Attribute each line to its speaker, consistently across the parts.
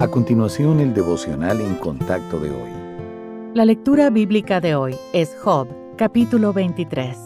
Speaker 1: A continuación, el devocional en contacto de hoy.
Speaker 2: La lectura bíblica de hoy es Job, capítulo 23.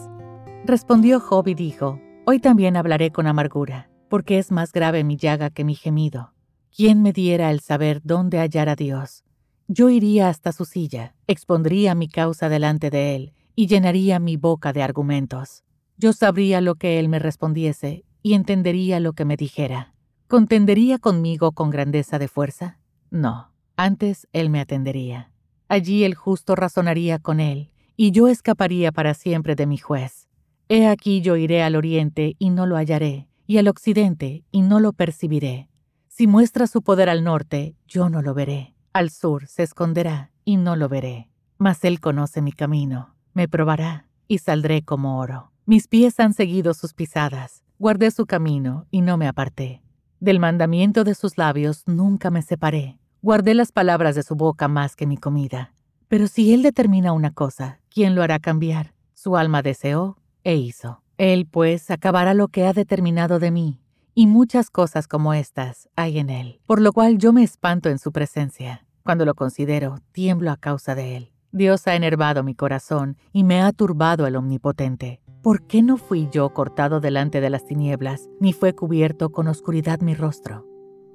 Speaker 2: Respondió Job y dijo, Hoy también hablaré con amargura, porque es más grave mi llaga que mi gemido. ¿Quién me diera el saber dónde hallar a Dios? Yo iría hasta su silla, expondría mi causa delante de él, y llenaría mi boca de argumentos. Yo sabría lo que él me respondiese, y entendería lo que me dijera. ¿Contendería conmigo con grandeza de fuerza? No, antes él me atendería. Allí el justo razonaría con él, y yo escaparía para siempre de mi juez. He aquí yo iré al oriente y no lo hallaré, y al occidente y no lo percibiré. Si muestra su poder al norte, yo no lo veré. Al sur se esconderá y no lo veré. Mas él conoce mi camino, me probará y saldré como oro. Mis pies han seguido sus pisadas, guardé su camino y no me aparté. Del mandamiento de sus labios nunca me separé. Guardé las palabras de su boca más que mi comida. Pero si él determina una cosa, ¿quién lo hará cambiar? Su alma deseó e hizo. Él, pues, acabará lo que ha determinado de mí, y muchas cosas como estas hay en él, por lo cual yo me espanto en su presencia. Cuando lo considero, tiemblo a causa de él. Dios ha enervado mi corazón y me ha turbado el Omnipotente. ¿Por qué no fui yo cortado delante de las tinieblas, ni fue cubierto con oscuridad mi rostro?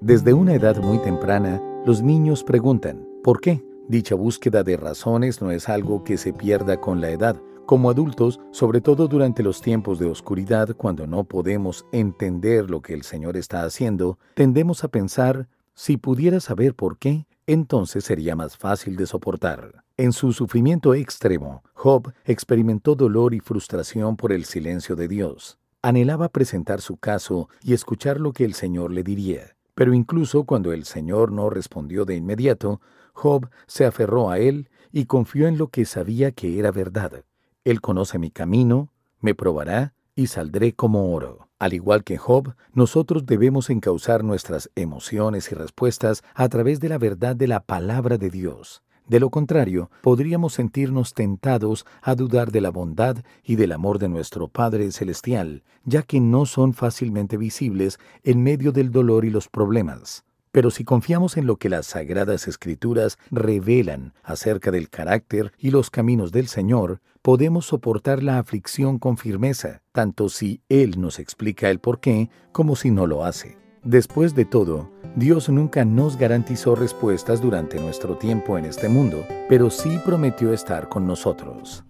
Speaker 1: Desde una edad muy temprana, los niños preguntan, ¿por qué? Dicha búsqueda de razones no es algo que se pierda con la edad. Como adultos, sobre todo durante los tiempos de oscuridad, cuando no podemos entender lo que el Señor está haciendo, tendemos a pensar, si pudiera saber por qué, entonces sería más fácil de soportar. En su sufrimiento extremo, Job experimentó dolor y frustración por el silencio de Dios. Anhelaba presentar su caso y escuchar lo que el Señor le diría. Pero incluso cuando el Señor no respondió de inmediato, Job se aferró a él y confió en lo que sabía que era verdad. Él conoce mi camino, me probará y saldré como oro. Al igual que Job, nosotros debemos encauzar nuestras emociones y respuestas a través de la verdad de la palabra de Dios. De lo contrario, podríamos sentirnos tentados a dudar de la bondad y del amor de nuestro Padre Celestial, ya que no son fácilmente visibles en medio del dolor y los problemas. Pero si confiamos en lo que las sagradas escrituras revelan acerca del carácter y los caminos del Señor, podemos soportar la aflicción con firmeza, tanto si Él nos explica el por qué como si no lo hace. Después de todo, Dios nunca nos garantizó respuestas durante nuestro tiempo en este mundo, pero sí prometió estar con nosotros.